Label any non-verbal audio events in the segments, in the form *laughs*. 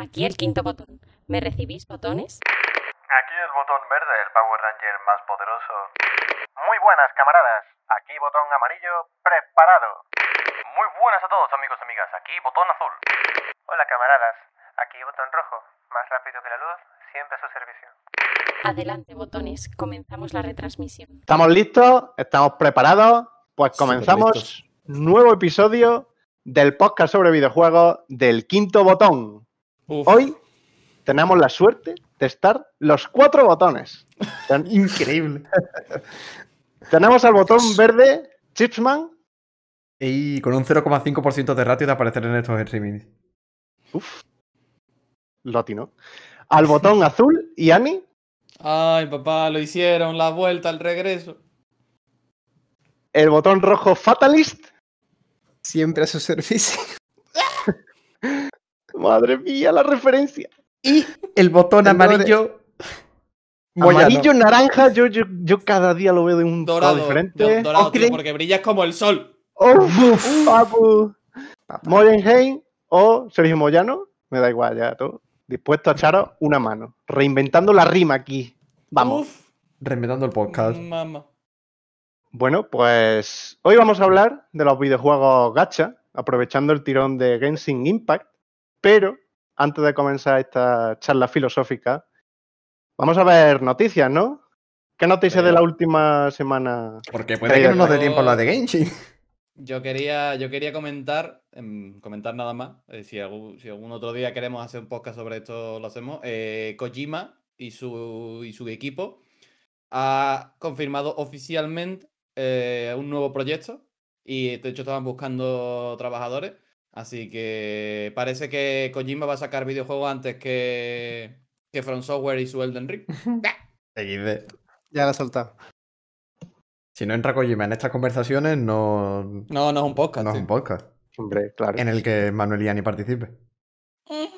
Aquí el quinto botón. ¿Me recibís botones? Aquí el botón verde, el Power Ranger más poderoso. Muy buenas, camaradas. Aquí botón amarillo, preparado. Muy buenas a todos, amigos y amigas. Aquí botón azul. Hola, camaradas. Aquí botón rojo. Más rápido que la luz, siempre a su servicio. Adelante, botones. Comenzamos la retransmisión. ¿Estamos listos? ¿Estamos preparados? Pues comenzamos nuevo episodio del podcast sobre videojuegos del quinto botón. Uf, Hoy tenemos la suerte de estar los cuatro botones. *laughs* Increíble. tenemos al botón verde, Chipsman. Y con un 0,5% de ratio de aparecer en estos streamings. Uf. Loti, ¿no? Al botón *laughs* azul, y Ani. Ay, papá, lo hicieron, la vuelta, el regreso. El botón rojo, Fatalist. Siempre a su servicio. *laughs* Madre mía, la referencia. Y el botón El amarillo. Moyano. Amarillo, naranja, yo, yo, yo cada día lo veo de un Dorado. diferente. do- dorado, tío, porque brillas como el sol. Uf, papu. Moyenheim o Sergio Moyano, me da igual ya todo. Dispuesto a echaros una mano. Reinventando la rima aquí. Vamos. Uf, Reinventando el podcast. mamá. Bueno, pues hoy vamos a hablar de los videojuegos gacha, aprovechando el tirón de Genshin Impact. Pero antes de comenzar esta charla filosófica, vamos a ver noticias, ¿no? ¿Qué noticias de la última semana? Porque puede que no nos dé tiempo a la de Genshin. *laughs* Yo quería, yo quería comentar, em, comentar nada más, eh, si, algún, si algún otro día queremos hacer un podcast sobre esto, lo hacemos. eh, Kojima y su, y su equipo ha confirmado oficialmente eh, un nuevo proyecto y de hecho estaban buscando trabajadores. Así que parece que Kojima va a sacar videojuegos antes que, que From Software y su Elden Ring. *laughs* Ya la he soltado. Si no entra Kojima en estas conversaciones, no, no No, no es un podcast. es tío. un podcast Hombre, claro. en el que Manuel y Ani participe. *laughs*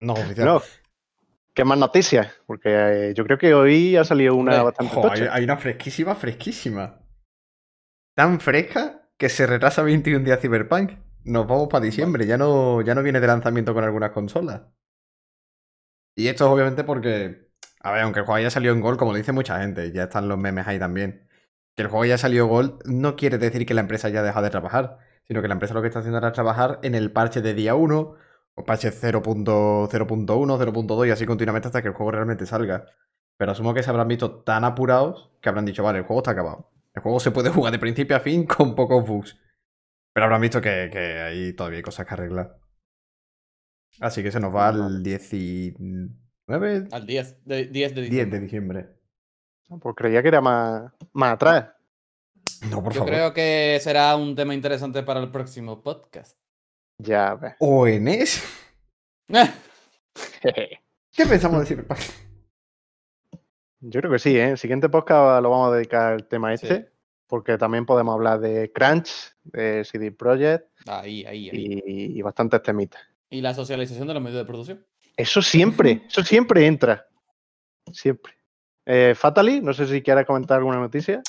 No es oficial. No. ¿Qué más noticias? Porque eh, yo creo que hoy ha salido una Hombre, bastante Ojo, hay, hay una fresquísima, fresquísima. Tan fresca que se retrasa 21 días Cyberpunk. Nos vamos para diciembre, ya no, ya no viene de lanzamiento con algunas consolas. Y esto es obviamente porque, a ver, aunque el juego haya salido en Gold, como dice mucha gente, ya están los memes ahí también. Que el juego haya salido Gold no quiere decir que la empresa haya dejado de trabajar, sino que la empresa lo que está haciendo ahora es trabajar en el parche de día 1, o parche 0.0.1, 0.2 y así continuamente hasta que el juego realmente salga. Pero asumo que se habrán visto tan apurados que habrán dicho, vale, el juego está acabado. El juego se puede jugar de principio a fin *laughs* con pocos bugs. Pero habrán visto que, que ahí todavía hay cosas que arreglar. Así que se nos va al 19, Al 10 de, 10 de 10 diciembre. de diciembre. Pues creía que era más, más atrás. No, por Yo favor. creo que será un tema interesante para el próximo podcast. Ya ves. ¿O en es? *laughs* ¿Qué pensamos de Cyberpunk? Yo creo que sí, ¿eh? El siguiente podcast lo vamos a dedicar al tema Sí. este, porque también podemos hablar de Crunch, de CD Projekt Ahí, ahí, ahí. y, y bastantes temitas. Y la socialización de los medios de producción. Eso siempre, *laughs* eso siempre entra. Siempre. Eh, Fatally, no sé si quieres comentar alguna noticia.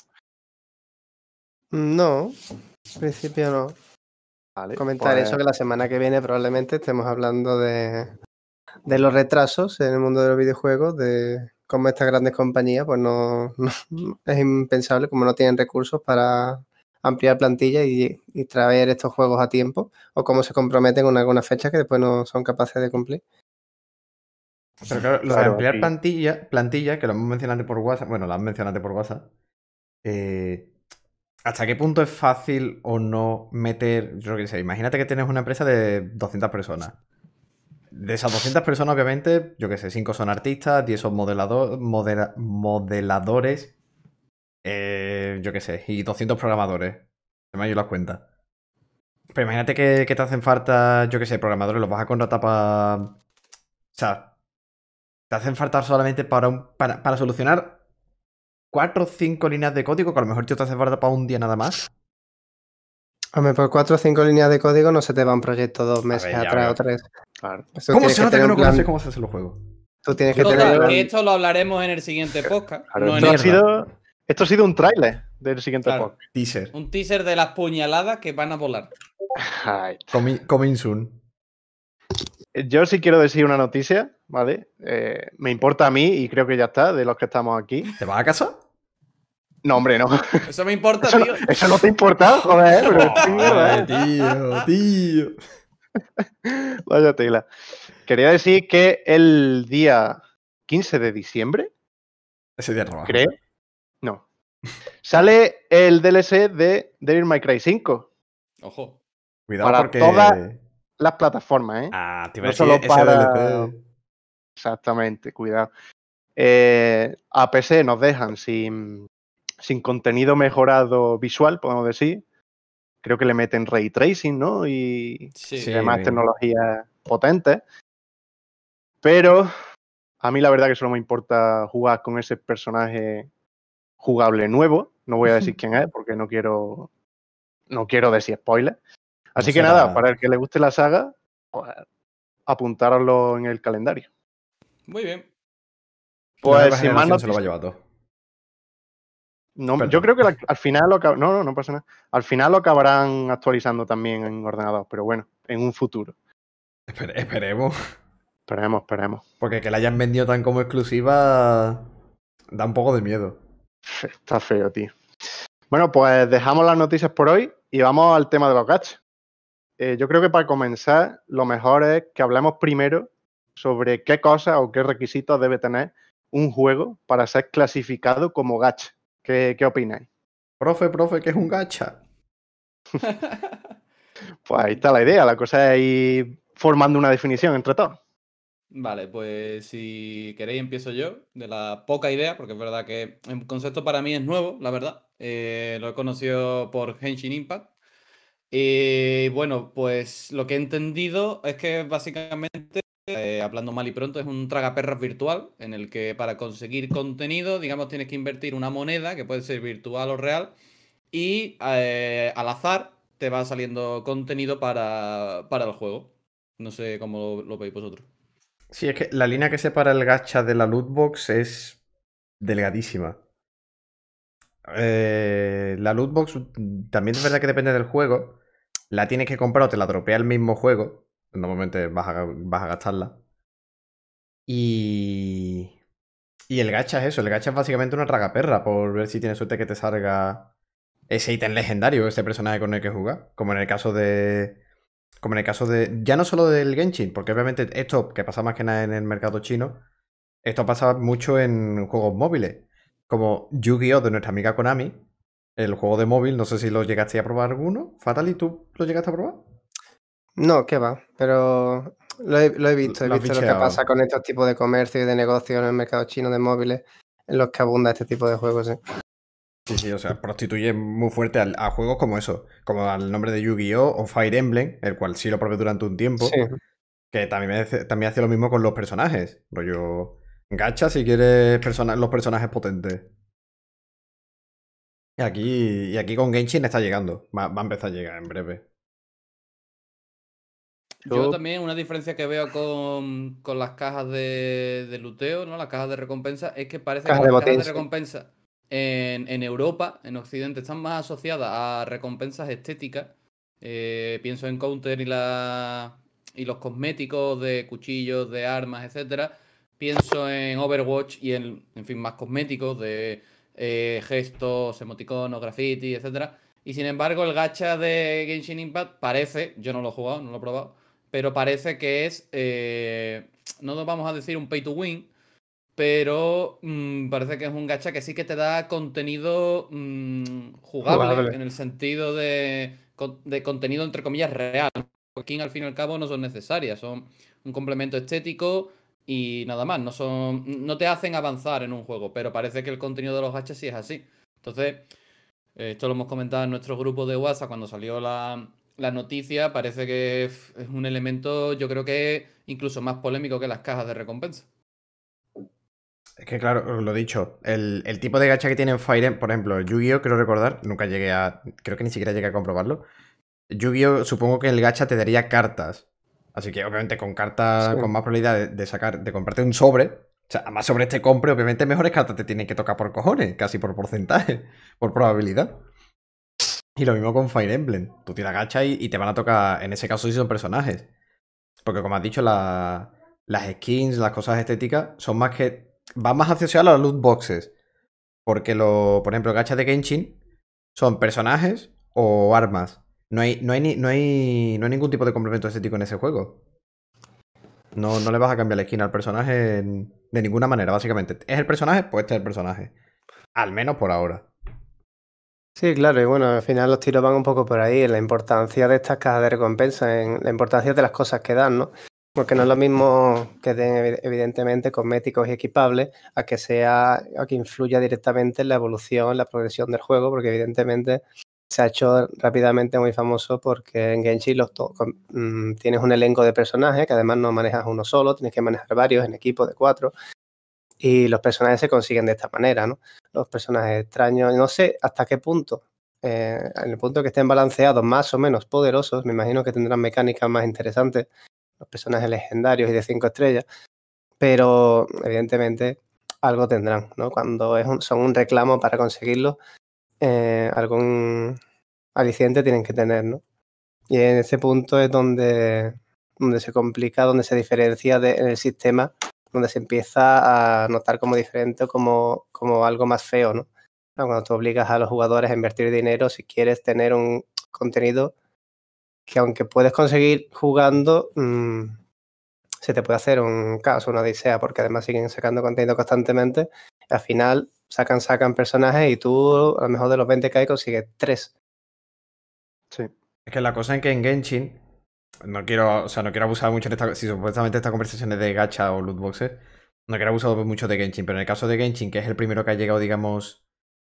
No, en principio no. Vale. Comentar pues- eso que la semana que viene probablemente estemos hablando de, de los retrasos en el mundo de los videojuegos, de cómo estas grandes compañías, pues no, no- *laughs* es impensable, como no tienen recursos para ampliar plantilla y, y traer estos juegos a tiempo, o cómo se comprometen con alguna fecha que después no son capaces de cumplir. Pero claro, lo de ampliar plantilla, plantilla, que lo hemos mencionado por WhatsApp, bueno, lo han mencionado por WhatsApp. eh, ¿Hasta qué punto es fácil o no meter, yo qué sé, imagínate que tienes una empresa de 200 personas. De esas 200 personas, obviamente, yo qué sé, 5 son artistas, 10 son modelado- modela- modeladores, eh, yo qué sé, y 200 programadores. Se me han ido las cuentas. Pero imagínate que, que te hacen falta, yo qué sé, programadores, los vas a contratar para... O sea, te hacen falta solamente para, un- para, para solucionar cuatro o cinco líneas de código que a lo mejor te hace falta para un día nada más. Hombre, por cuatro o cinco líneas de código no se te va un proyecto dos meses atrás o tres. Claro. Eso ¿Cómo se nota que no plan- conoces cómo se hacen los juegos? Tú tienes que tener Total, un que plan- esto lo hablaremos en el siguiente podcast. Claro, no en esto, ha sido, esto ha sido un tráiler del siguiente Claro. podcast. Teaser. Un teaser de las puñaladas que van a volar. Coming soon. yo sí quiero decir una noticia, ¿vale? Eh, me importa a mí y creo que ya está, de los que estamos aquí. ¿Te vas a casa? No, hombre, no. Eso me importa, Eso no, tío. eso no te importa, joder. pero *laughs* tío, tío. Vaya tela. Quería decir que el día 15 de diciembre, Ese día trabajo. creo, no, sale el DLC de Devil May Cry 5. Ojo. Cuidado Para porque. toda- Las plataformas, ¿eh? Ah, te iba No a decir solo ese para- DLC. Exactamente, cuidado. Eh, a PC nos dejan sin, sin contenido mejorado visual, podemos decir. Creo que le meten ray tracing, ¿no? Y, Sí. Sí. y demás tecnologías potentes. Pero a mí la verdad que solo me importa jugar con ese personaje jugable nuevo. No voy a decir *laughs* quién es porque no quiero no quiero decir spoiler. Así que será- nada, para el que le guste la saga, pues apuntároslo en el calendario. Muy bien. Pues sin más se lo va a llevar todo. No, Perdón. yo creo que la- al final lo no, no, no pasa nada. Al final lo acabarán actualizando también en ordenador, pero bueno, en un futuro. Espere- esperemos. Esperemos, esperemos. Porque que la hayan vendido tan como exclusiva. Da un poco de miedo. Está feo, tío. Bueno, pues dejamos las noticias por hoy y vamos al tema de los gachas. Eh, yo creo que para comenzar, lo mejor es que hablemos primero sobre qué cosas o qué requisitos debe tener un juego para ser clasificado como gacha. ¿Qué, qué opináis? Profe, profe, que es un gacha. *laughs* Pues ahí está la idea. La cosa es ir formando una definición entre todos. Vale, pues si queréis empiezo yo, de la poca idea, porque es verdad que el concepto para mí es nuevo, la verdad. Eh, lo he conocido por Henshin Impact. Y bueno, pues lo que he entendido es que básicamente, eh, hablando mal y pronto, es un tragaperras virtual en el que para conseguir contenido, digamos, tienes que invertir una moneda, que puede ser virtual o real, y eh, al azar te va saliendo contenido para, para el juego. No sé cómo lo, lo veis vosotros. Sí, es que la línea que separa el gacha de la lootbox es delgadísima. Eh, la lootbox mm, también es verdad que depende del juego. La tienes que comprar o te la dropea el mismo juego. Normalmente vas a, vas a gastarla. Y. Y el gacha es eso. El gacha es básicamente una tragaperra por ver si tienes suerte que te salga ese ítem legendario, ese personaje con el que jugar. Como en el caso de. Como en el caso de. Ya no solo del Genshin, porque obviamente esto, que pasa más que nada en el mercado chino, esto pasa mucho en juegos móviles. Como Yu-Gi-Oh! de nuestra amiga Konami, el juego de móvil, no sé si lo llegaste a probar alguno. Fatali, ¿tú lo llegaste a probar? No, qué va, pero lo he, lo he visto, he Lo visto lo que pasa con estos tipos de comercio y de negocio en el mercado chino de móviles, en los que abunda este tipo de juegos. sí. Sí, sí, o sea, prostituye muy fuerte al- a, juegos como eso, como al nombre de Yu-Gi-Oh! o Fire Emblem, el cual sí lo probé durante un tiempo. Sí. Que también, hace- también hace lo mismo con los personajes. Rollo. Gacha si quieres persona- los personajes potentes. Y aquí, y aquí con Genshin está llegando. Va, va a empezar a llegar en breve. Yo Yo- también una diferencia que veo con, con las cajas de, de luteo, ¿no? Las cajas de recompensa, es que parece que las cajas de recompensa en, en Europa, en Occidente, están más asociadas a recompensas estéticas. Eh, pienso en Counter y la y los cosméticos de cuchillos, de armas, etcétera. Pienso en Overwatch y en, en fin, más cosméticos de eh, gestos, emoticonos, graffiti, etcétera. Y sin embargo, el gacha de Genshin Impact parece, yo no lo he jugado, no lo he probado, pero parece que es, eh, no nos vamos a decir un pay to win, pero mm, parece que es un gacha que sí que te da contenido mm, jugable, Jugable. en el sentido de, de contenido entre comillas real. Aquí al fin y al cabo no son necesarias, son un complemento estético y nada más, no son no te hacen avanzar en un juego, pero parece que el contenido de los gachas sí es así. Entonces, eh, esto lo hemos comentado en nuestro grupo de WhatsApp cuando salió la, la noticia, parece que es un elemento, yo creo que incluso más polémico que las cajas de recompensa. Es que claro, lo he dicho, el, el tipo de gacha que tiene en Fire Emblem, por ejemplo, Yu-Gi-Oh! creo recordar, nunca llegué a. Creo que ni siquiera llegué a comprobarlo. Yu-Gi-Oh! supongo que el gacha te daría cartas. Así que obviamente con cartas, Sí. con más probabilidad de, de sacar, de comprarte un sobre. O sea, más sobre este compre, obviamente mejores cartas te tienen que tocar por cojones, casi por porcentaje, *laughs* por probabilidad. Y lo mismo con Fire Emblem. Tú tiras gacha y, te van a tocar, en ese caso sí son personajes. Porque como has dicho, la- las skins, las cosas estéticas, son más que. van más asociadas a las loot boxes. Porque lo. Por ejemplo, gachas de Genshin son personajes o armas. No hay, no hay, ni- no hay, no hay ningún tipo de complemento estético en ese juego. No, no le vas a cambiar la skin al personaje de ninguna manera, básicamente. ¿Es el personaje? Pues este es el personaje. Al menos por ahora. Sí, claro, y bueno, al final los tiros van un poco por ahí, en la importancia de estas cajas de recompensa, en la importancia de las cosas que dan, ¿no? Porque no es lo mismo que den evi- evidentemente cosméticos y equipables a que sea, a que influya directamente en la evolución, en la progresión del juego, porque evidentemente se ha hecho rápidamente muy famoso porque en Genshin los mm, tienes un elenco de personajes que además no manejas uno solo, tienes que manejar varios en equipos de cuatro y los personajes se consiguen de esta manera, ¿no? Los personajes extraños, no sé hasta qué punto, eh, en el punto que estén balanceados más o menos poderosos, me imagino que tendrán mecánicas más interesantes, los personajes legendarios y de cinco estrellas, pero evidentemente algo tendrán, ¿no? Cuando es un- son un reclamo para conseguirlo, eh, algún aliciente tienen que tener, ¿no? Y en ese punto es donde, donde se complica, donde se diferencia de- en el sistema, donde se empieza a notar como diferente o como, como algo más feo, ¿no? Cuando tú obligas a los jugadores a invertir dinero si quieres tener un contenido que aunque puedes conseguir jugando, mm, se te puede hacer un caos, una odisea, porque además siguen sacando contenido constantemente. al final sacan, sacan personajes y tú a lo mejor de los 20 que hay consigues 3. Sí. Es que la cosa en que en Genshin, no quiero, o sea, no quiero abusar mucho en esta, si supuestamente esta conversación es de gacha o loot boxes, no quiero abusar mucho de Genshin, pero en el caso de Genshin, que es el primero que ha llegado, digamos,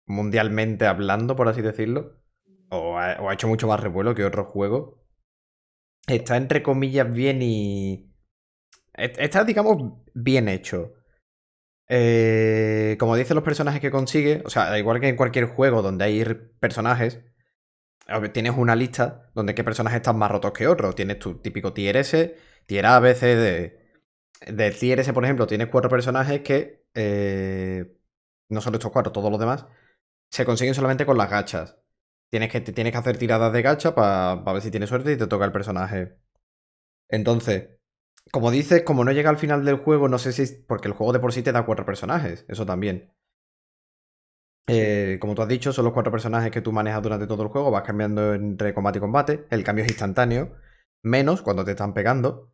mundialmente hablando, por así decirlo, o ha, hecho mucho más revuelo que otros juegos, está entre comillas bien y... est- Está, digamos, bien hecho. Eh, como dicen los personajes que consigue, o sea, igual que en cualquier juego donde hay personajes, tienes una lista donde qué personajes están más rotos que otros. Tienes tu típico tier S, tier A, B, C, D. De tier S, por ejemplo, tienes cuatro personajes que, eh, no solo estos cuatro, todos los demás, se consiguen solamente con las gachas. Tienes que, tienes que hacer tiradas de gacha para ver si tienes suerte y te toca el personaje. Entonces, como dices, como no llega al final del juego, no sé si porque el juego de por sí te da cuatro personajes, eso también. Eh, como tú has dicho, son los cuatro personajes que tú manejas durante todo el juego, vas cambiando entre combate y combate, el cambio es instantáneo, menos cuando te están pegando,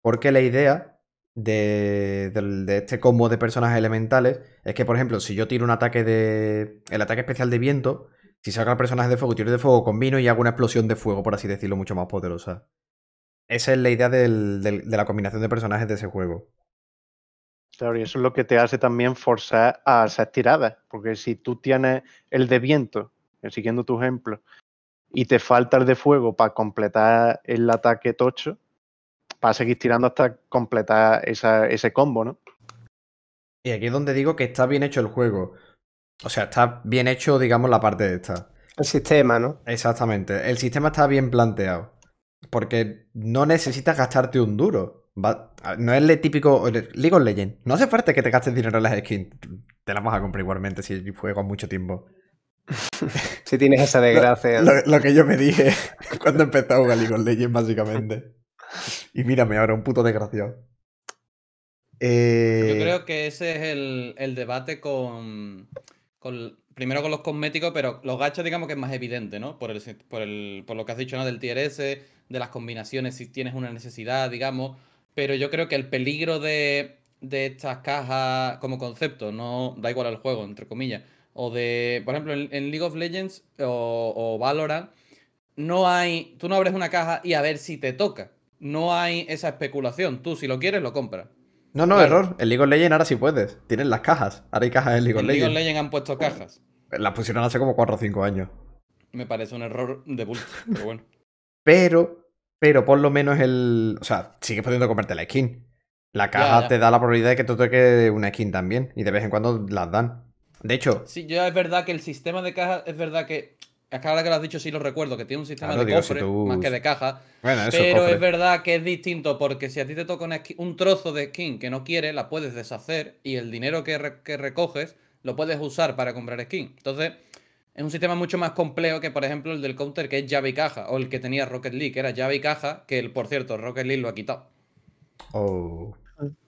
porque la idea de, este combo de personajes elementales es que, por ejemplo, si yo tiro un ataque de... el ataque especial de viento, si saco al personaje de fuego, tiro de fuego, combino y hago una explosión de fuego, por así decirlo, mucho más poderosa. Esa es la idea de la combinación de personajes de ese juego. Claro, y eso es lo que te hace también forzar a hacer tiradas, porque si tú tienes el de viento, eh, siguiendo tu ejemplo, y te falta el de fuego para completar el ataque tocho, vas a seguir tirando hasta completar esa- ese combo, ¿no? Y aquí es donde digo que está bien hecho el juego. O sea, está bien hecho, digamos, la parte de esta. El sistema, ¿no? Exactamente. El sistema está bien planteado. Porque no necesitas gastarte un duro. Va- no es el típico League of Legends. No hace falta que te gastes dinero en las skins. Te las vas a comprar igualmente si juegas mucho tiempo. *laughs* Si tienes esa desgracia. Lo, lo que yo me dije *laughs* cuando empecé a jugar League of Legends, básicamente. Y mírame ahora, un puto desgraciado. Eh, Yo creo que ese es el, el debate con, con- Primero con los cosméticos, pero los gachas, digamos que es más evidente, ¿no? Por, el, por, el, por lo que has dicho, ¿no? Del tier S, de las combinaciones, si tienes una necesidad, digamos. Pero yo creo que el peligro de, de estas cajas como concepto, no da igual al juego, entre comillas. O de, por ejemplo, en, en League of Legends o, o Valorant, no hay. Tú no abres una caja y a ver si te toca. No hay esa especulación. Tú, si lo quieres, lo compras. No, no, Claro. error. En League of Legends ahora sí puedes. Tienes las cajas. Ahora hay cajas en League of En League of Legends. Legends han puesto cajas. Las pusieron hace como 4 o 5 años. Me parece un error de bulto, pero bueno. *laughs* Pero, pero por lo menos el. O sea, sigues pudiendo comprarte la skin. La caja ya. te da la probabilidad de que te toque una skin también. Y de vez en cuando las dan. De hecho, Sí, yo es verdad que el sistema de cajas es verdad que. Es que ahora que lo has dicho, sí lo recuerdo, que tiene un sistema Claro, de digo, si cofre tú- más que de caja. bueno, eso Pero cofre. es verdad que es distinto porque si a ti te toca una skin- un trozo de skin que no quieres, la puedes deshacer y el dinero que, re- que recoges lo puedes usar para comprar skin. Entonces, es un sistema mucho más complejo que, por ejemplo, el del counter que es llave y caja, o el que tenía Rocket League, que era llave y caja, que el, por cierto, Rocket League lo ha quitado. Oh.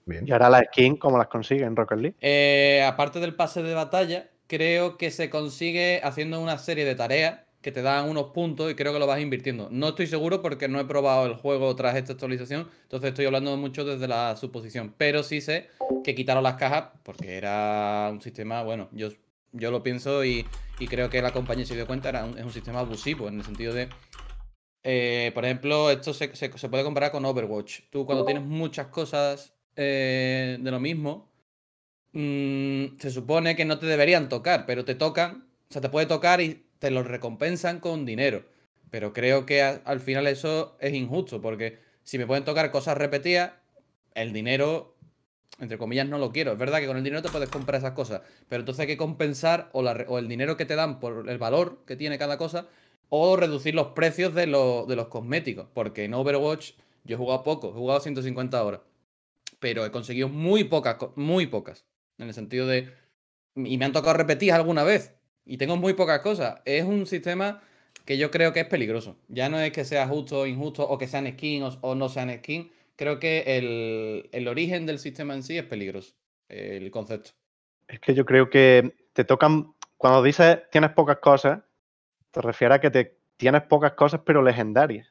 Bien. Y ahora las skins, ¿cómo las consigue en Rocket League? Eh, aparte del pase de batalla, creo que se consigue haciendo una serie de tareas que te dan unos puntos y creo que lo vas invirtiendo. No estoy seguro porque no he probado el juego tras esta actualización, entonces estoy hablando mucho desde la suposición. Pero sí sé que quitaron las cajas porque era un sistema, bueno, yo, yo lo pienso y, y creo que la compañía se dio cuenta, era un- es un sistema abusivo en el sentido de, eh, por ejemplo, esto se, se- se puede comparar con Overwatch. Tú cuando tienes muchas cosas eh, de lo mismo, mm, se supone que no te deberían tocar, pero te tocan, o sea, te puede tocar y te lo recompensan con dinero. Pero creo que a- al final eso es injusto, porque si me pueden tocar cosas repetidas, el dinero, entre comillas, no lo quiero. Es verdad que con el dinero te puedes comprar esas cosas, pero entonces hay que compensar o, el dinero que te dan por el valor que tiene cada cosa, o reducir los precios de, lo- de los cosméticos. Porque en Overwatch yo he jugado poco, he jugado 150 horas, pero he conseguido muy pocas, muy pocas. En el sentido de. Y me han tocado repetir alguna vez. Y tengo muy pocas cosas. Es un sistema que yo creo que es peligroso. Ya no es que sea justo o injusto, o que sean skins o, o no sean skins. Creo que el, el origen del sistema en sí es peligroso. El concepto. Es que yo creo que te tocan. Cuando dices tienes pocas cosas, te refieres a que te tienes pocas cosas, pero legendarias.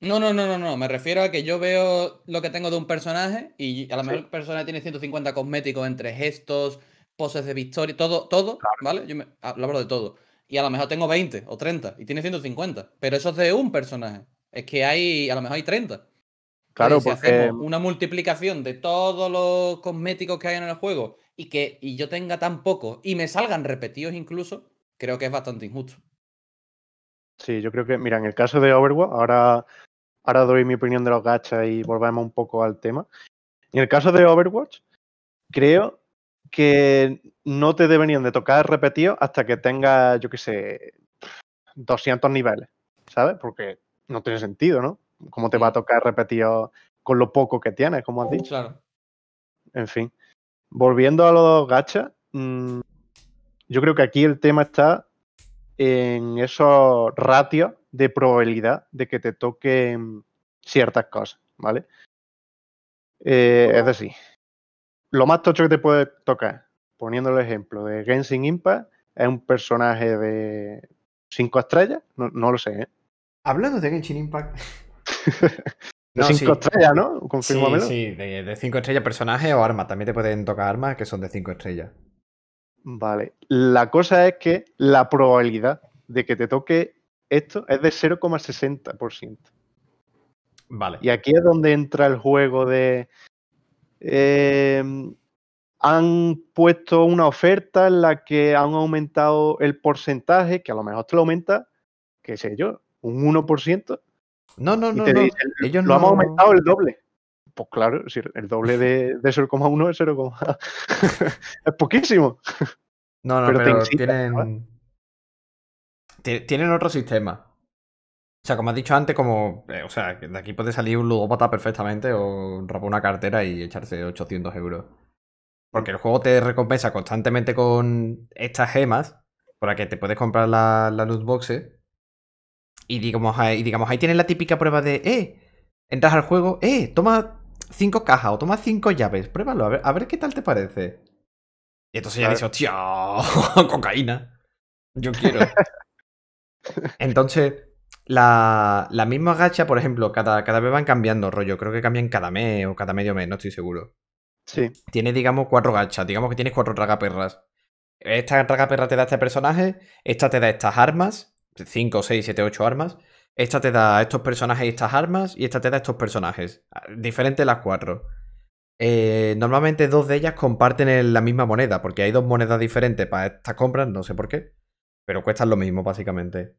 No, no, no, no, no. Me refiero a que yo veo lo que tengo de un personaje y a lo Sí. mejor el personaje tiene 150 cosméticos entre gestos, poses de victoria, todo, todo, ¿vale? Yo me, hablo de todo. Y a lo mejor tengo 20 o 30 y tiene 150. Pero eso es de un personaje. Es que hay, a lo mejor hay 30. Claro, si porque. hacemos una multiplicación de todos los cosméticos que hay en el juego y que y yo tenga tan pocos y me salgan repetidos incluso, creo que es bastante injusto. Sí, yo creo que, mira, en el caso de Overwatch, ahora, ahora doy mi opinión de los gachas y volvemos un poco al tema. En el caso de Overwatch, creo que no te deberían de tocar repetidos hasta que tengas, yo qué sé, 200 niveles, ¿sabes? Porque no tiene sentido, ¿no? ¿Cómo te va a tocar repetido con lo poco que tienes, como has dicho? Claro. En fin. Volviendo a los gachas, mm, yo creo que aquí el tema está en esos ratios de probabilidad de que te toquen ciertas cosas, ¿vale? Eh, es decir, lo más tocho que te puede tocar, poniendo el ejemplo de Genshin Impact, es un personaje de 5 estrellas, no, no lo sé, ¿eh? Hablando de Genshin Impact. *laughs* *laughs* De No, 5 sí. estrellas, ¿no? Sí, Confírmamelo. sí, de 5 estrellas personaje o armas. También te pueden tocar armas que son de 5 estrellas. Vale. La cosa es que la probabilidad de que te toque esto es de 0,60%. Vale. Y aquí es donde entra el juego de... eh, han puesto una oferta en la que han aumentado el porcentaje, que a lo mejor te lo aumenta, qué sé yo, un 1%, No, no, no, te no. dicen, Ellos lo no... hemos aumentado el doble. Pues claro, el doble *laughs* de, de 0,1 es 0, *laughs* es poquísimo. No, no, pero tienen. ti- Tienen otro sistema. O sea, como has dicho antes, como. eh, o sea, de aquí puede salir un ludópata perfectamente o rapar una cartera y echarse 800 euros. Porque el juego te recompensa constantemente con estas gemas, por las que te puedes comprar la, la loot boxes. Y digamos, ahí, y digamos, ahí tienes la típica prueba de, eh, entras al juego, eh, toma cinco cajas o toma cinco llaves, pruébalo, a ver, a ver qué tal te parece. Y entonces ya dices, hostia, *laughs* cocaína. Yo quiero. *laughs* Entonces, la, la misma gacha, por ejemplo, cada, cada vez van cambiando, rollo. Creo que cambian cada mes o cada medio mes, no estoy seguro. Sí, Tiene, digamos, cuatro gachas. Digamos que tienes cuatro tragaperras. Esta tragaperra te da este personaje. Esta te da estas armas. 5, 6, 7, 8 armas. Esta te da estos personajes y estas armas. Y esta te da estos personajes. Diferentes las cuatro. Eh, normalmente dos de ellas comparten la misma moneda. Porque hay dos monedas diferentes para estas compras. No sé por qué. Pero cuestan lo mismo, básicamente.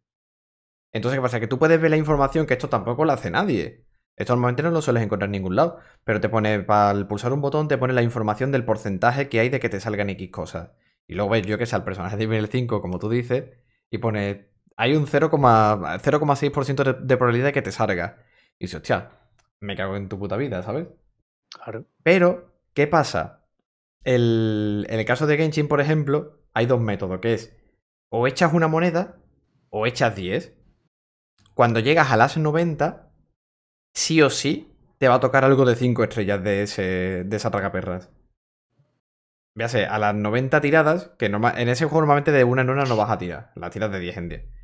Entonces, ¿qué pasa? Que tú puedes ver la información que esto tampoco lo hace nadie. Esto normalmente no lo sueles encontrar en ningún lado. Pero te pone, para pulsar un botón, te pone la información del porcentaje que hay de que te salgan X cosas. Y luego ves, yo que sé, al personaje de nivel 5, como tú dices, y pone, hay un 0,- 0,6% de, probabilidad de que te salga. Y dices, hostia, me cago en tu puta vida, ¿sabes? claro. Pero, ¿qué pasa? El- en el caso de Genshin, por ejemplo, hay dos métodos, que es o echas una moneda o echas 10. Cuando llegas a las 90, sí o sí te va a tocar algo de 5 estrellas de, ese, de esa tragaperras. Véase, a las 90 tiradas, que norma- en ese juego normalmente de una en una no vas a tirar, las tiras de 10 en 10.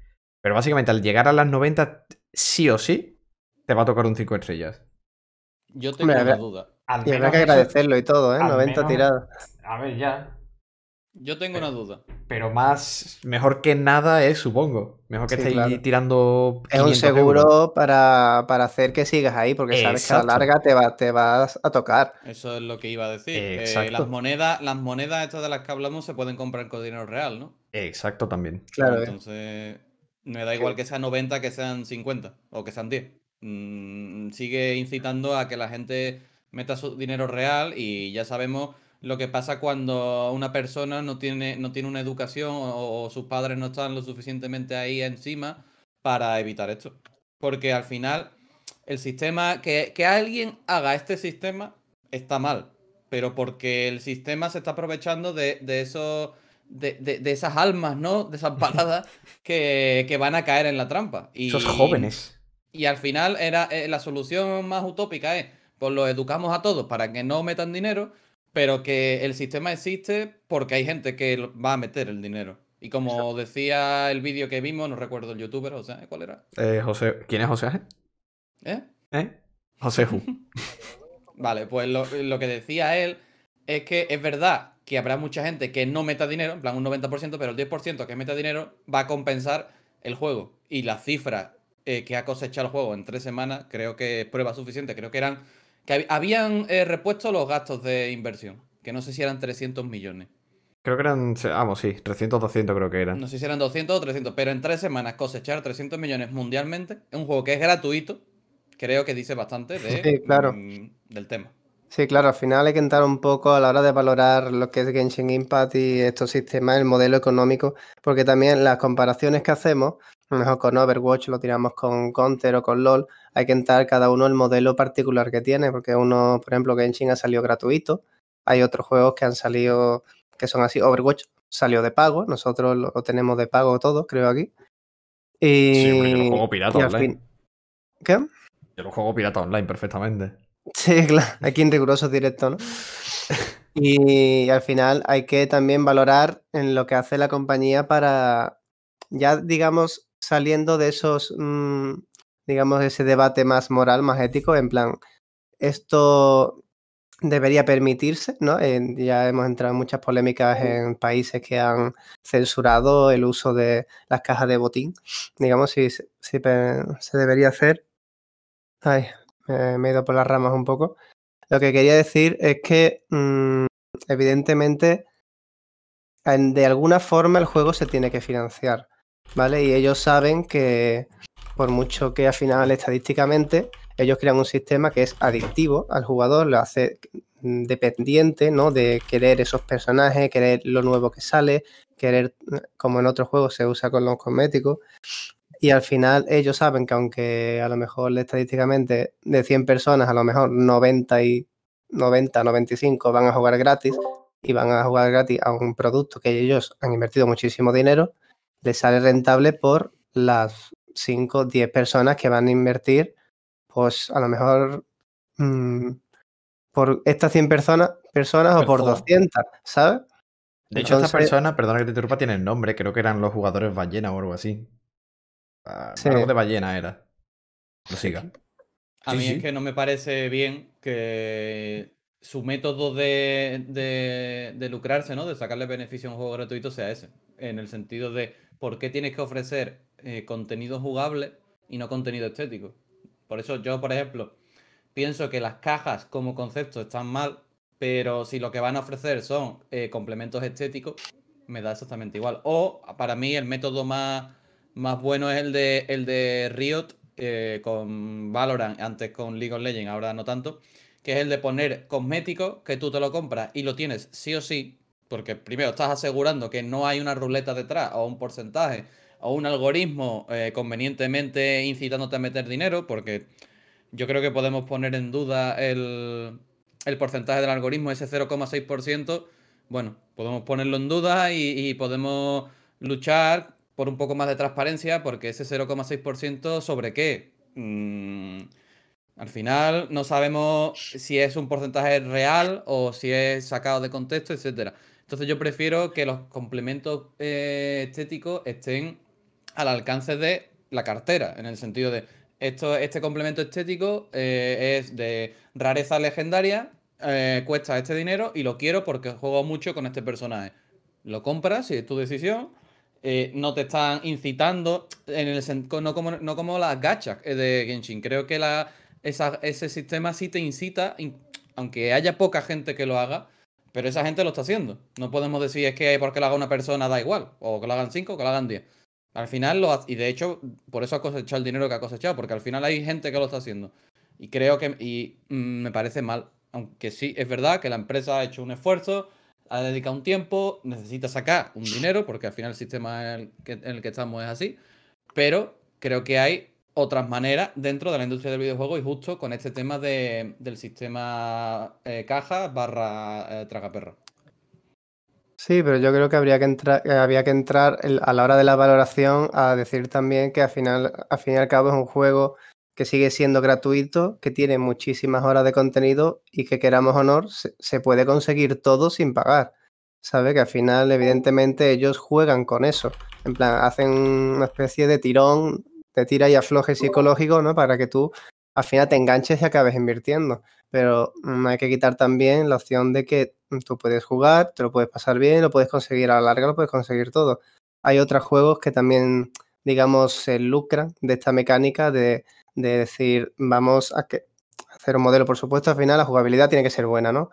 Pero básicamente al llegar a las 90, sí o sí, te va a tocar un 5 estrellas. Yo tengo Hombre, una habrá- duda. Al Y habrá que eso- agradecerlo y todo, ¿eh? al 90 menos- tiradas. A ver, ya. Yo tengo una duda. Pero más, mejor que nada es, supongo. Mejor que Sí, estéis claro. tirando. Es un 500 seguro euros. para, para hacer que sigas ahí, porque sabes que a la larga te, va, te vas a tocar. Eso es lo que iba a decir. Eh, Exacto. las monedas, las monedas estas de las que hablamos se pueden comprar con dinero real, ¿no? Exacto, también. Claro, eh. Me da igual que sean 90 que sean 50 o que sean 10. Mm, sigue incitando a que la gente meta su dinero real y ya sabemos lo que pasa cuando una persona no tiene, no tiene una educación o, o sus padres no están lo suficientemente ahí encima para evitar esto. Porque al final, el sistema, que, que alguien haga este sistema está mal, pero porque el sistema se está aprovechando de, de esos de, de- de esas almas, ¿no? Desamparadas que, que van a caer en la trampa. Y, Esos jóvenes. Y al final era eh, la solución más utópica es, pues los educamos a todos para que no metan dinero, pero que el sistema existe porque hay gente que va a meter el dinero. Y como decía el vídeo que vimos, no recuerdo el youtuber, o sea, ¿cuál era? Eh, José. ¿Quién es José? ¿Eh? ¿Eh? José Ju. *laughs* Vale, pues lo, lo que decía él es que es verdad que habrá mucha gente que no meta dinero, en plan un 90%, pero el 10% que meta dinero va a compensar el juego. Y la cifra eh, que ha cosechado el juego en tres semanas creo que es prueba suficiente. Creo que eran. que hab- habían eh, repuesto los gastos de inversión, que no sé si eran 300 millones. Creo que eran. Vamos, sí, 300, 200 creo que eran. No sé si eran 200 o 300, pero en tres semanas cosechar 300 millones mundialmente es un juego que es gratuito. Creo que dice bastante de, Sí, claro. mm, del tema. Sí, claro, al final hay que entrar un poco a la hora de valorar lo que es Genshin Impact y estos sistemas, el modelo económico, porque también las comparaciones que hacemos, a lo mejor con Overwatch, lo tiramos con Counter o con LOL, hay que entrar cada uno el modelo particular que tiene, porque uno, por ejemplo, Genshin ha salido gratuito, hay otros juegos que han salido, que son así, Overwatch salió de pago, nosotros lo, lo tenemos de pago todo, creo aquí. Y, Sí, yo lo juego pirata online. fin- ¿Qué? Yo lo juego pirata online perfectamente. Sí, *laughs* claro, aquí en riguroso directo, ¿no? Y al final hay que también valorar en lo que hace la compañía para, ya digamos, saliendo de esos, mm, digamos, ese debate más moral, más ético, en plan, esto debería permitirse, ¿no? Ya hemos entrado en muchas polémicas en países que han censurado el uso de las cajas de botín. Digamos, si, si se debería hacer. Ay, eh, me he ido por las ramas un poco. Lo que quería decir es que, mm, evidentemente, en- de alguna forma el juego se tiene que financiar, ¿vale? Y ellos saben que, por mucho que al final estadísticamente, ellos crean un sistema que es adictivo al jugador, lo hace mm, dependiente, ¿no? De querer esos personajes, querer lo nuevo que sale, querer, mm, como en otros juegos se usa con los cosméticos. Y al final ellos saben que aunque a lo mejor estadísticamente de 100 personas, a lo mejor 90 y 90, 95 van a jugar gratis y van a jugar gratis a un producto que ellos han invertido muchísimo dinero, les sale rentable por las 5, 10 personas que van a invertir, pues a lo mejor mm, por estas 100 personas, personas o por Perfo. 200, ¿sabes? De hecho, esta Entonces- persona, perdona que te interrumpa, tiene el nombre. Creo que eran los jugadores ballena o algo así. Ah, Sí. Algo de ballena era. Lo siga. A Sí, mí sí. es que no me parece bien que su método de, de- de lucrarse, ¿no? De sacarle beneficio a un juego gratuito sea ese. En el sentido de por qué tienes que ofrecer eh, contenido jugable y no contenido estético. Por eso yo, por ejemplo, pienso que las cajas como concepto están mal, pero si lo que van a ofrecer son eh, complementos estéticos, me da exactamente igual. O para mí el método más, más bueno es el de, el de Riot eh, con Valorant, antes con League of Legends, ahora no tanto, que es el de poner cosméticos que tú te lo compras y lo tienes sí o sí, porque primero estás asegurando que no hay una ruleta detrás o un porcentaje o un algoritmo eh, convenientemente incitándote a meter dinero, porque yo creo que podemos poner en duda el, el porcentaje del algoritmo, ese 0,6%. Bueno, podemos ponerlo en duda y, y podemos luchar por un poco más de transparencia, porque ese 0,6% sobre qué. Mm, al final no sabemos si es un porcentaje real o si es sacado de contexto, etcétera. Entonces yo prefiero que los complementos eh, estéticos estén al alcance de la cartera, en el sentido de esto, este complemento estético eh, es de rareza legendaria, eh, cuesta este dinero y lo quiero porque juego mucho con este personaje. Lo compras, si es tu decisión. No te están incitando, en el no, como, no como las gachas de Genshin. Creo que la, ese sistema sí te incita, aunque haya poca gente que lo haga, pero esa gente lo está haciendo. No podemos decir es que porque lo haga una persona da igual, o que lo hagan cinco o que lo hagan diez. Al final lo y de hecho, por eso ha cosechado el dinero que ha cosechado, porque al final hay gente que lo está haciendo. Y creo que, y mm, me parece mal, aunque sí es verdad que la empresa ha hecho un esfuerzo, ha dedicado un tiempo, necesita sacar un dinero, porque al final el sistema en el que estamos es así, pero creo que hay otras maneras dentro de la industria del videojuego y justo con este tema de, del sistema eh, caja barra eh, tragaperro. Sí, pero yo creo que habría que entrar, eh, había que entrar a la hora de la valoración a decir también que al final, al fin y al cabo es un juego que sigue siendo gratuito, que tiene muchísimas horas de contenido y que queramos honor, se, se puede conseguir todo sin pagar. ¿Sabe? Que al final, evidentemente, ellos juegan con eso. En plan, hacen una especie de tirón te tira y afloje psicológico, ¿no? Para que tú al final te enganches y acabes invirtiendo. Pero mm, hay que quitar también la opción de que mm, tú puedes jugar, te lo puedes pasar bien, lo puedes conseguir a la larga, lo puedes conseguir todo. Hay otros juegos que también, digamos, se lucran de esta mecánica de, decir, vamos a, que, hacer un modelo, por supuesto, al final la jugabilidad tiene que ser buena, ¿no?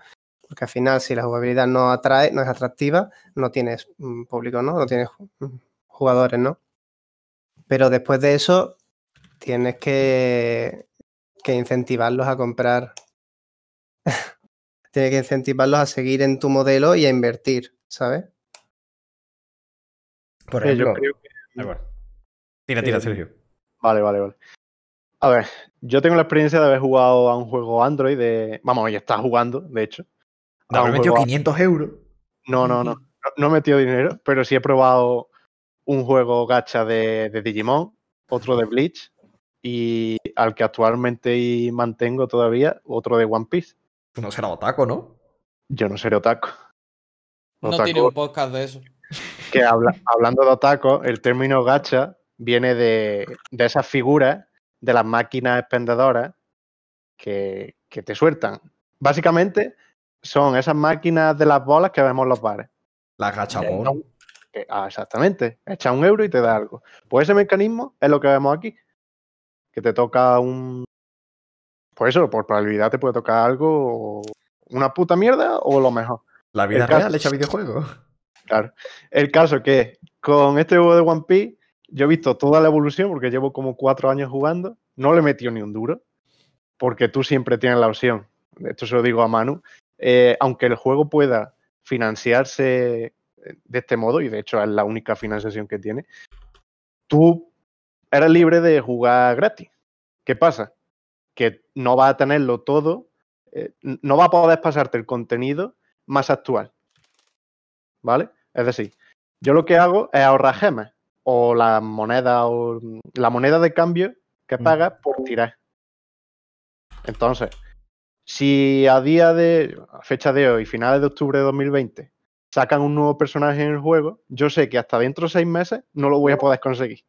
Porque al final, si la jugabilidad no atrae, no es atractiva, no tienes mm, público, ¿no? No tienes jugadores, ¿no? Pero después de eso, tienes que, que incentivarlos a comprar. *laughs* tienes que incentivarlos a seguir en tu modelo y a invertir, ¿sabes? Por ejemplo, yo creo que... Tira, tira, Sergio. Vale, vale, vale. A ver, yo tengo la experiencia de haber jugado a un juego Android de. Vamos, ya está jugando, de hecho. ¿No metido 500 euros? No, no, no. No he metido dinero, pero sí he probado un juego gacha de, Digimon, otro de Bleach y al que actualmente mantengo todavía, otro de One Piece. No será otaco, ¿no? Yo no seré otaco. No tiene un podcast de eso. Que hablando de otaco, el término gacha viene de, de esas figuras de las máquinas expendedoras que, que, te sueltan. Básicamente son esas máquinas de las bolas que vemos en los bares. Las gachabol. Ah, exactamente. Echa un euro y te da algo. Pues ese mecanismo es lo que vemos aquí. Que te toca un. Por eso, por probabilidad te puede tocar algo, una puta mierda o lo mejor. La vida real hecha videojuego. Claro. El caso que con este juego de One Piece, yo he visto toda la evolución porque llevo como cuatro años jugando. No le he metido ni un duro. Porque tú siempre tienes la opción. Esto se lo digo a Manu. Eh, aunque el juego pueda financiarse de este modo, y de hecho es la única financiación que tiene, tú eres libre de jugar gratis. ¿Qué pasa? Que no va a tenerlo todo, eh, no va a poder pasarte el contenido más actual. ¿Vale? Es decir, yo lo que hago es ahorrar gemas o la moneda o la moneda de cambio que mm. pagas por tirar. Entonces, si a día de fecha de hoy, finales de octubre de 2020, sacan un nuevo personaje en el juego, yo sé que hasta dentro de seis meses no lo voy a poder conseguir.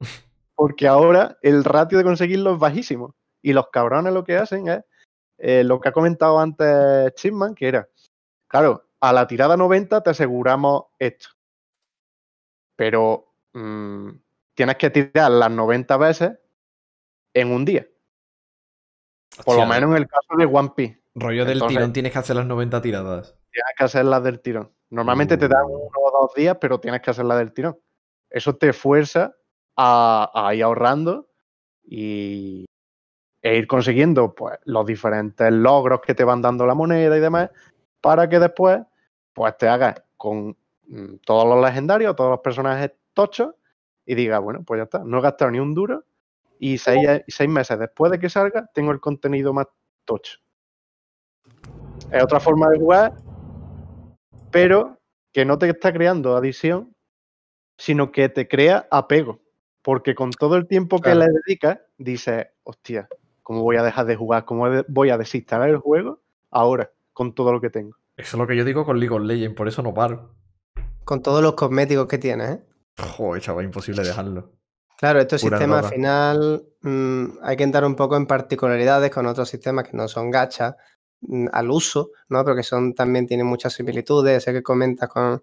*laughs* Porque ahora el ratio de conseguirlo es bajísimo. Y los cabrones lo que hacen es eh, lo que ha comentado antes Chipman, que era, claro, a la tirada 90 te aseguramos esto. Pero mm, tienes que tirar las 90 veces en un día. Por lo menos en el caso de One Piece. Rollo del tirón tienes que hacer las 90 tiradas tienes que hacerla del tirón. Normalmente te dan uh. uno o dos días, pero tienes que hacerla del tirón. Eso te fuerza a, ir ahorrando y, e ir consiguiendo pues, los diferentes logros que te van dando la moneda y demás, para que después pues, te hagas con todos los legendarios, todos los personajes tochos, y digas, bueno, pues ya está, no he gastado ni un duro, y seis, seis meses después de que salga, tengo el contenido más tocho. Es otra forma de jugar pero que no te está creando adicción sino que te crea apego. Porque con todo el tiempo que Claro. le dedicas, dices, hostia, ¿cómo voy a dejar de jugar? ¿Cómo voy a desinstalar el juego ahora con todo lo que tengo? Eso es lo que yo digo con League of Legends, por eso no paro. Con todos los cosméticos que tienes, ¿eh? Joder, chaval, imposible dejarlo. Claro, estos Pura sistemas al final mm, hay que entrar un poco en particularidades con otros sistemas que no son gachas mm, al uso, ¿no? Pero que son también tienen muchas similitudes. Sé que comentas con,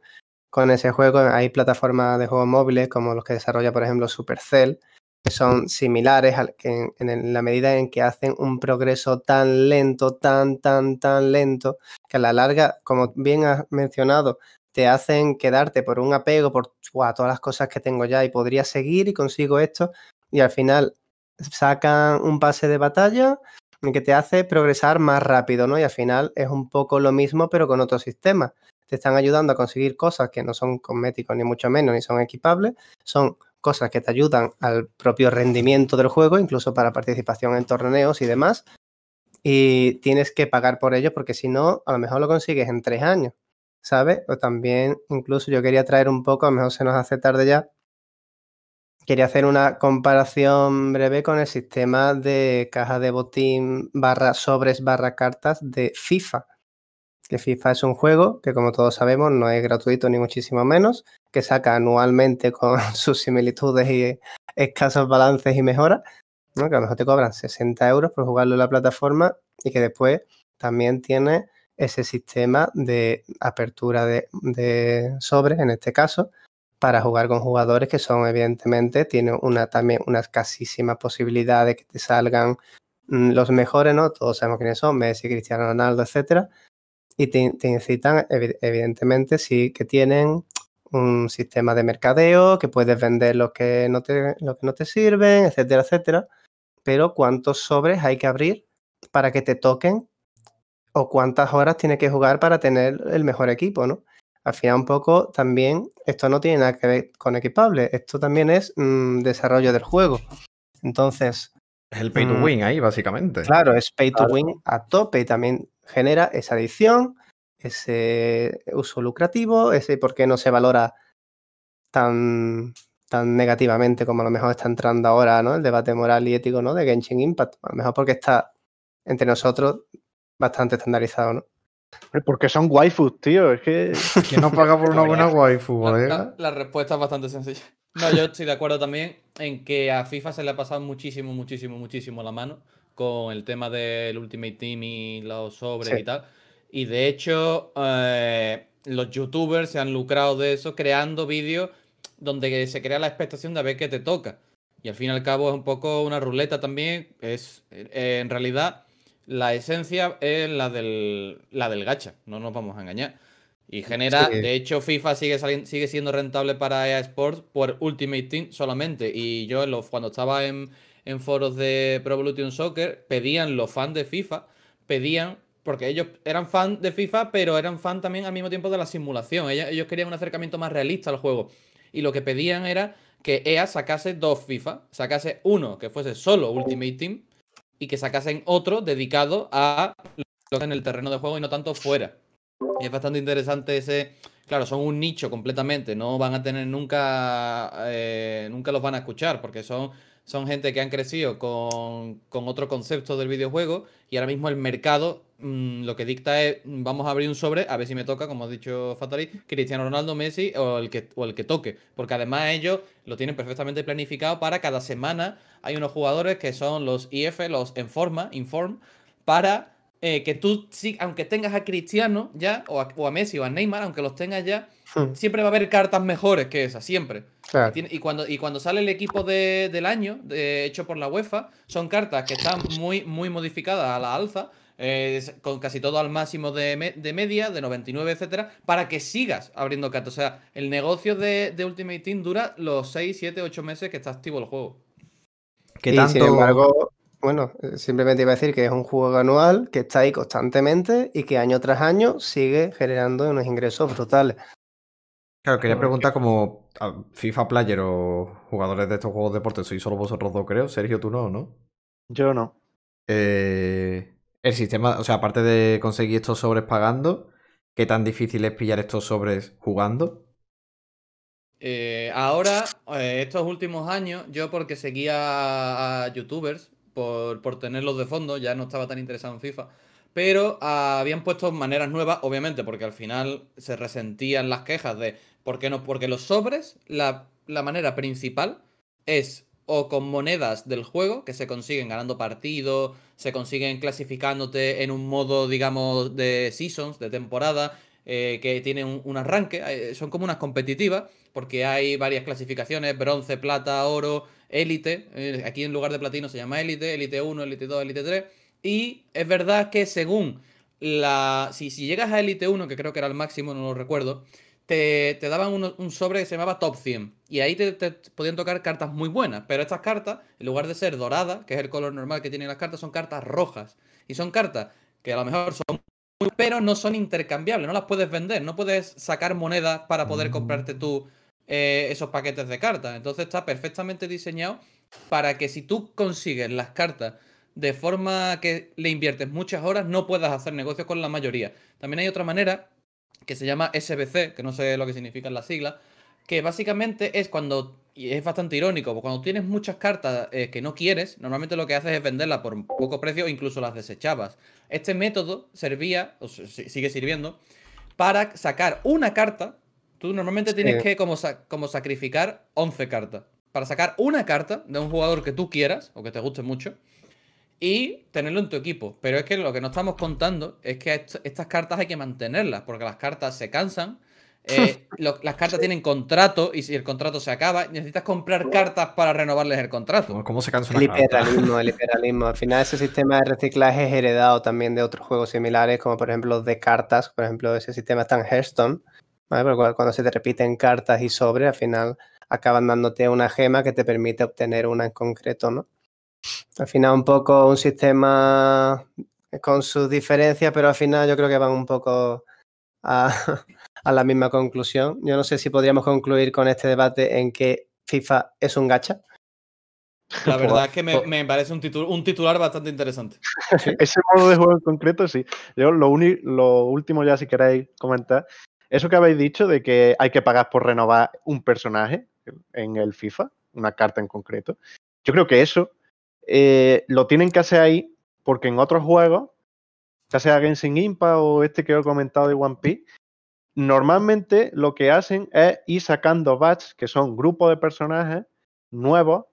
con ese juego. Hay plataformas de juegos móviles como los que desarrolla, por ejemplo, Supercell, que son similares al que en, la medida en que hacen un progreso tan lento, tan, tan, tan lento, que a la larga, como bien has mencionado, te hacen quedarte por un apego, por "Guau, todas las cosas que tengo ya y podría seguir y consigo esto, y al final sacan un pase de batalla que te hace progresar más rápido, ¿no? Y al final es un poco lo mismo, pero con otro sistema. Te están ayudando a conseguir cosas que no son cosméticos, ni mucho menos, ni son equipables, son cosas que te ayudan al propio rendimiento del juego, incluso para participación en torneos y demás. Y tienes que pagar por ello porque si no, a lo mejor lo consigues en tres años. ¿Sabes? O también, incluso yo quería traer un poco, a lo mejor se nos hace tarde ya, quería hacer una comparación breve con el sistema de caja de botín barra sobres barra cartas de FIFA. Que FIFA es un juego que, como todos sabemos, no es gratuito ni muchísimo menos, que saca anualmente *laughs* con sus similitudes y escasos balances y mejoras, ¿no? que a lo mejor te cobran 60 euros por jugarlo en la plataforma y que después también tiene ese sistema de apertura de, de sobres, en este caso, para jugar con jugadores que son, evidentemente, tienen una, también una escasísima posibilidad de que te salgan mm, los mejores, ¿no? Todos sabemos quiénes son, Messi, Cristiano Ronaldo, etcétera. Y te, te incitan, evi- evidentemente, sí que tienen un sistema de mercadeo, que puedes vender lo que no te, lo que no te sirven, etcétera, etcétera. Pero ¿cuántos sobres hay que abrir para que te toquen o cuántas horas tiene que jugar para tener el mejor equipo, ¿no? Al final un poco también esto no tiene nada que ver con equipable, esto también es mm, desarrollo del juego. Entonces, Es el pay to Mm. win ahí, básicamente. claro, es pay to win a tope y también genera esa adicción, ese uso lucrativo, ese por qué no se valora tan, tan negativamente como a lo mejor está entrando ahora, ¿no? El debate moral y ético, ¿no? De Genshin Impact. A lo mejor porque está entre nosotros bastante estandarizado, ¿no? Porque son waifus, tío. Es que. *laughs* ¿Quién no paga por una buena waifu, La, la- la respuesta es bastante sencilla. No, yo estoy de acuerdo también en que a FIFA se le ha pasado muchísimo, muchísimo, muchísimo la mano con el tema del Ultimate Team y los sobres Sí. y tal. Y de hecho, eh, los youtubers se han lucrado de eso creando vídeos donde se crea la expectación de a ver qué te toca. Y al fin y al cabo es un poco una ruleta también. Es, eh, en realidad, la esencia es la del, la del gacha, no nos vamos a engañar. Y genera, Sí. de hecho, FIFA sigue, sigue siendo rentable para EA Sports por Ultimate Team solamente. Y yo los- cuando estaba en, en foros de Pro Evolution Soccer, pedían los fans de FIFA, pedían, porque ellos eran fans de FIFA, pero eran fans también al mismo tiempo de la simulación. Ellos, ellos querían un acercamiento más realista al juego. Y lo que pedían era que EA sacase dos FIFA, sacase uno que fuese solo Ultimate Team y que sacasen otro dedicado a lo que en el terreno de juego y no tanto fuera. Y es bastante interesante ese. Claro, son un nicho completamente. No van a tener nunca. eh, nunca los van a escuchar. Porque son, son gente que han crecido con, con otro concepto del videojuego. Y ahora mismo el mercado mm, lo que dicta es. mm, Vamos a abrir un sobre, a ver si me toca, como ha dicho Fatali, Cristiano Ronaldo, Messi o el que, o el que toque. Porque además ellos lo tienen perfectamente planificado para cada semana. Hay unos jugadores que son los IF, los Informa, Inform, para eh, que tú, sí, aunque tengas a Cristiano ya, o a, o a Messi o a Neymar, aunque los tengas ya, Hmm, siempre va a haber cartas mejores que esas, siempre. Claro. Y, tiene- y cuando, y cuando sale el equipo de- del año, de- hecho por la UEFA, son cartas que están muy, muy modificadas a la alza, eh, es- con casi todo al máximo de, me- de media, de 99, etcétera, para que sigas abriendo cartas. O sea, el negocio de, de Ultimate Team dura los 6, 7, 8 meses que está activo el juego. ¿Qué y tanto... sin embargo, bueno, simplemente iba a decir que es un juego anual que está ahí constantemente y que año tras año sigue generando unos ingresos brutales. Claro, quería preguntar como FIFA Player o jugadores de estos juegos de deporte, sois solo vosotros dos, creo. Sergio, tú no, ¿no? Yo no. Eh, el sistema, o sea, aparte de conseguir estos sobres pagando, ¿qué tan difícil es pillar estos sobres jugando? Eh, ahora, eh, estos últimos años, yo porque seguía a, youtubers por, por tenerlos de fondo, ya no estaba tan interesado en FIFA, pero ah, habían puesto maneras nuevas, obviamente, porque al final se resentían las quejas de ¿por qué no? Porque los sobres, la, la manera principal es o con monedas del juego que se consiguen ganando partidos, se consiguen clasificándote en un modo, digamos, de seasons, de temporada, eh, que tiene un, arranque, eh, son como unas competitivas, porque hay varias clasificaciones, bronce, plata, oro, élite, eh, aquí en lugar de platino se llama élite, élite 1, élite 2, élite 3, y es verdad que según la... Si, si llegas a élite 1, que creo que era el máximo, no lo recuerdo, te, te daban un sobre que se llamaba Top 100. Y ahí te, podían tocar cartas muy buenas. Pero estas cartas, en lugar de ser doradas, que es el color normal que tienen las cartas, son cartas rojas. Y son cartas que a lo mejor son muy, pero no son intercambiables. No las puedes vender. No puedes sacar monedas para poder comprarte tú eh, esos paquetes de cartas. Entonces está perfectamente diseñado para que si tú consigues las cartas de forma que le inviertes muchas horas, no puedas hacer negocios con la mayoría. También hay otra manera que se llama SBC, que no sé lo que significan las siglas, que básicamente es cuando, y es bastante irónico, porque cuando tienes muchas cartas eh, que no quieres, normalmente lo que haces es venderlas por poco precio o incluso las desechabas. Este método servía, o sigue sirviendo, para sacar una carta. Tú normalmente tienes Sí. que como, sa- como sacrificar 11 cartas. Para sacar una carta de un jugador que tú quieras o que te guste mucho y tenerlo en tu equipo. Pero es que lo que no estamos contando es que est- estas cartas hay que mantenerlas, porque las cartas se cansan. eh, *laughs* lo- las cartas tienen contrato y si el contrato se acaba, necesitas comprar cartas para renovarles el contrato. ¿Cómo, se cansa El una hiperrealismo, el *laughs* hiperrealismo. Al final ese sistema de reciclaje es heredado también de otros juegos similares, como por ejemplo los de cartas. Por ejemplo, ese sistema está en Hearthstone. ¿vale? Cu- cuando se te repiten cartas y sobres, al final acaban dándote una gema que te permite obtener una en concreto, ¿no? Al final un poco un sistema con sus diferencias, pero al final yo creo que van un poco a, *laughs* a la misma conclusión. Yo no sé si podríamos concluir con este debate en que FIFA es un gacha. La verdad es que me, me parece un, titu- un titular bastante interesante. Ese modo de juego en concreto, sí. Yo lo, uni- lo último ya, si queréis comentar, eso que habéis dicho de que hay que pagar por renovar un personaje en el FIFA, una carta en concreto. Yo creo que eso eh, lo tienen que hacer ahí porque en otros juegos, ya sea Genshin Impact o este que he comentado de One Piece, normalmente lo que hacen es ir sacando batch, que son grupos de personajes nuevos,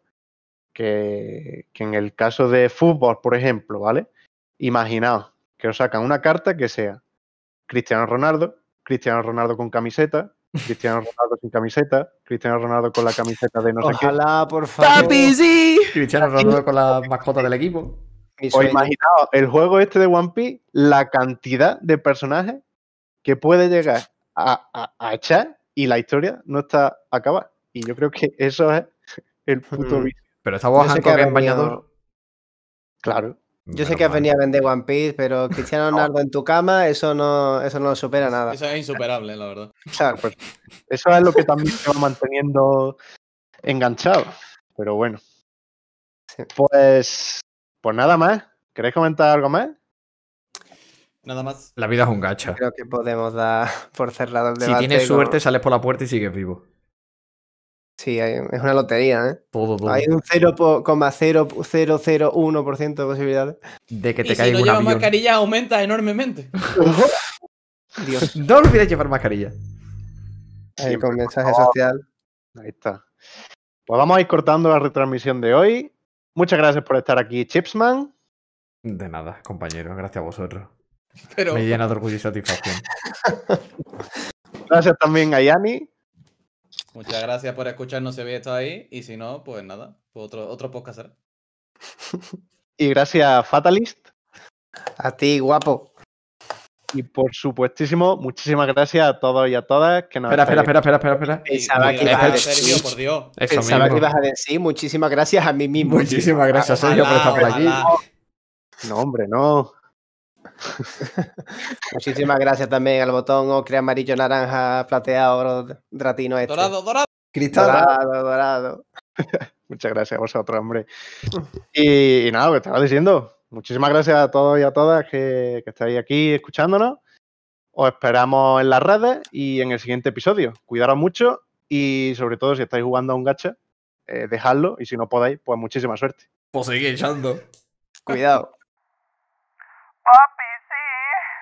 que, que en el caso de fútbol, por ejemplo, ¿vale? Imaginaos que os sacan una carta que sea Cristiano Ronaldo, Cristiano Ronaldo con camiseta, Cristiano Ronaldo sin camiseta, Cristiano Ronaldo con la camiseta de no sé qué. Ojalá, por favor. Cristiano Ronaldo con la mascota del equipo. O imaginaos el juego este de One Piece, la cantidad de personajes que puede llegar a, a- a echar y la historia no está acabada. Y yo creo que eso es el puto Mm. Pero sé Hancock en bañador. Claro. Yo sé que has venido a vender One Piece, pero *laughs* Cristiano Ronaldo en tu cama, eso no, eso no lo supera nada. Eso es insuperable, la verdad. Claro. Pues *laughs* eso es lo que también te va manteniendo enganchado. Pero bueno. Sí. Pues, pues nada más. ¿Queréis comentar algo más? Nada más. La vida es un gacha. Creo que podemos dar *laughs* por cerrado el Si debate. tienes con- suerte, sales por la puerta y sigues vivo. Sí, hay- es una lotería, ¿eh? Todo, todo. Hay un 0,0001% de posibilidades. De que Y te si caiga no un llevas avión. mascarilla, aumenta enormemente. Dios, *laughs* No olvides llevar mascarilla. ahí con mensaje social. Ahí está. Pues vamos a ir cortando la retransmisión de hoy. Muchas gracias por estar aquí, Chipsman. De nada, compañero. Gracias a vosotros. Pero Me llena de orgullo y satisfacción. *laughs* Gracias también a Yani. Muchas gracias por escucharnos si habéis estado ahí. Y si no, pues nada. pues otro, otro podcast será. *laughs* Y gracias Fatalist. A ti, guapo. Y por supuestísimo, muchísimas gracias a todos y a todas que nos Espera, espera, espera, espera, espera, espera. Pensaba que ibas a decir- por Dios. Eso Pensaba que ibas a decir muchísimas gracias a mí mismo. Muchísimas gracias, Sergio, por estar por aquí. No, hombre, no. *laughs* Muchísimas gracias también al botón ocre amarillo, naranja, plateado, oro, dratino este. Dorado, dorado. Cristal. dorado, dorado. *laughs* Muchas gracias a vosotros, hombre. Y, y nada, lo que estaba diciendo. Muchísimas gracias a todos y a todas que, que estáis aquí escuchándonos. Os esperamos en las redes y en el siguiente episodio. Cuidaros mucho Y sobre todo, si estáis jugando a un gacha, eh, dejadlo. Y si no podáis, pues muchísima suerte. Pues seguir echando. Cuidado. Papi,